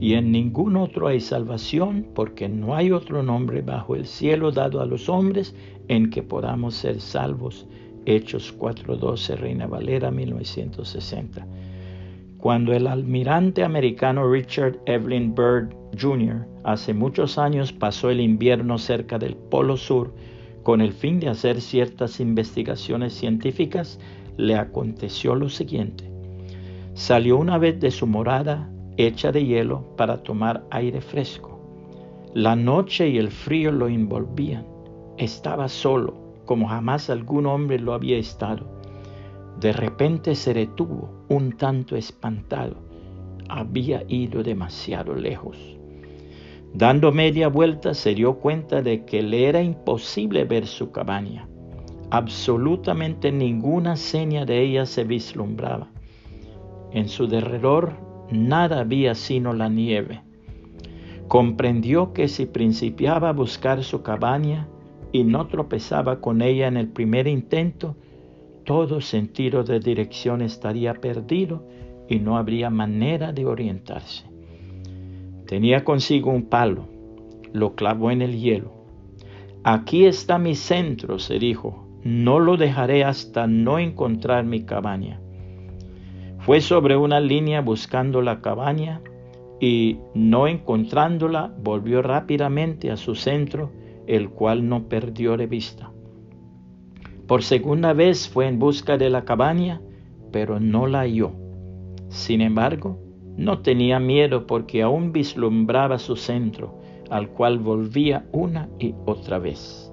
y en ningún otro hay salvación, porque no hay otro nombre bajo el cielo dado a los hombres en que podamos ser salvos. Hechos 4.12, Reina Valera 1960. Cuando el almirante americano Richard Evelyn Byrd Jr. hace muchos años pasó el invierno cerca del Polo Sur con el fin de hacer ciertas investigaciones científicas, le aconteció lo siguiente. Salió una vez de su morada hecha de hielo para tomar aire fresco. La noche y el frío lo envolvían. Estaba solo, como jamás algún hombre lo había estado. De repente se detuvo, un tanto espantado. Había ido demasiado lejos. Dando media vuelta se dio cuenta de que le era imposible ver su cabaña. Absolutamente ninguna seña de ella se vislumbraba. En su derredor nada había sino la nieve. Comprendió que si principiaba a buscar su cabaña y no tropezaba con ella en el primer intento, todo sentido de dirección estaría perdido y no habría manera de orientarse. Tenía consigo un palo, lo clavó en el hielo. Aquí está mi centro, se dijo, no lo dejaré hasta no encontrar mi cabaña. Fue sobre una línea buscando la cabaña y no encontrándola volvió rápidamente a su centro, el cual no perdió de vista. Por segunda vez fue en busca de la cabaña, pero no la halló. Sin embargo, no tenía miedo porque aún vislumbraba su centro, al cual volvía una y otra vez.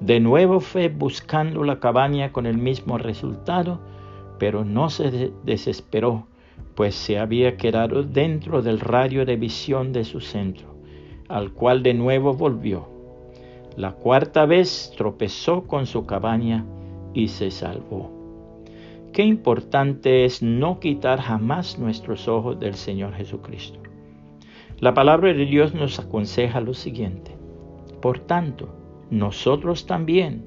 De nuevo fue buscando la cabaña con el mismo resultado, pero no se desesperó, pues se había quedado dentro del radio de visión de su centro, al cual de nuevo volvió. La cuarta vez tropezó con su cabaña y se salvó. Qué importante es no quitar jamás nuestros ojos del Señor Jesucristo. La palabra de Dios nos aconseja lo siguiente. Por tanto, nosotros también,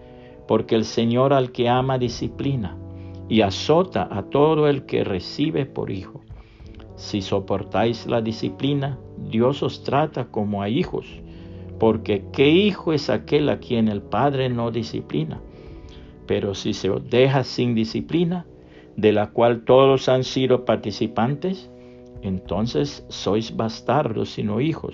porque el Señor al que ama disciplina, y azota a todo el que recibe por hijo. Si soportáis la disciplina, Dios os trata como a hijos porque ¿qué hijo es aquel a quien el Padre no disciplina? Pero si se os deja sin disciplina, de la cual todos han sido participantes, entonces sois bastardos sino hijos.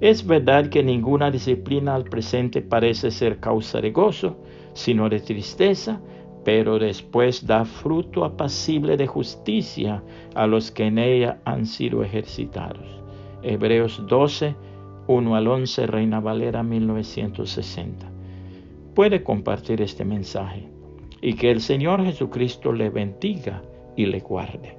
Es verdad que ninguna disciplina al presente parece ser causa de gozo, sino de tristeza, pero después da fruto apacible de justicia a los que en ella han sido ejercitados. Hebreos 12, 1 al 11, Reina Valera 1960. Puede compartir este mensaje y que el Señor Jesucristo le bendiga y le guarde.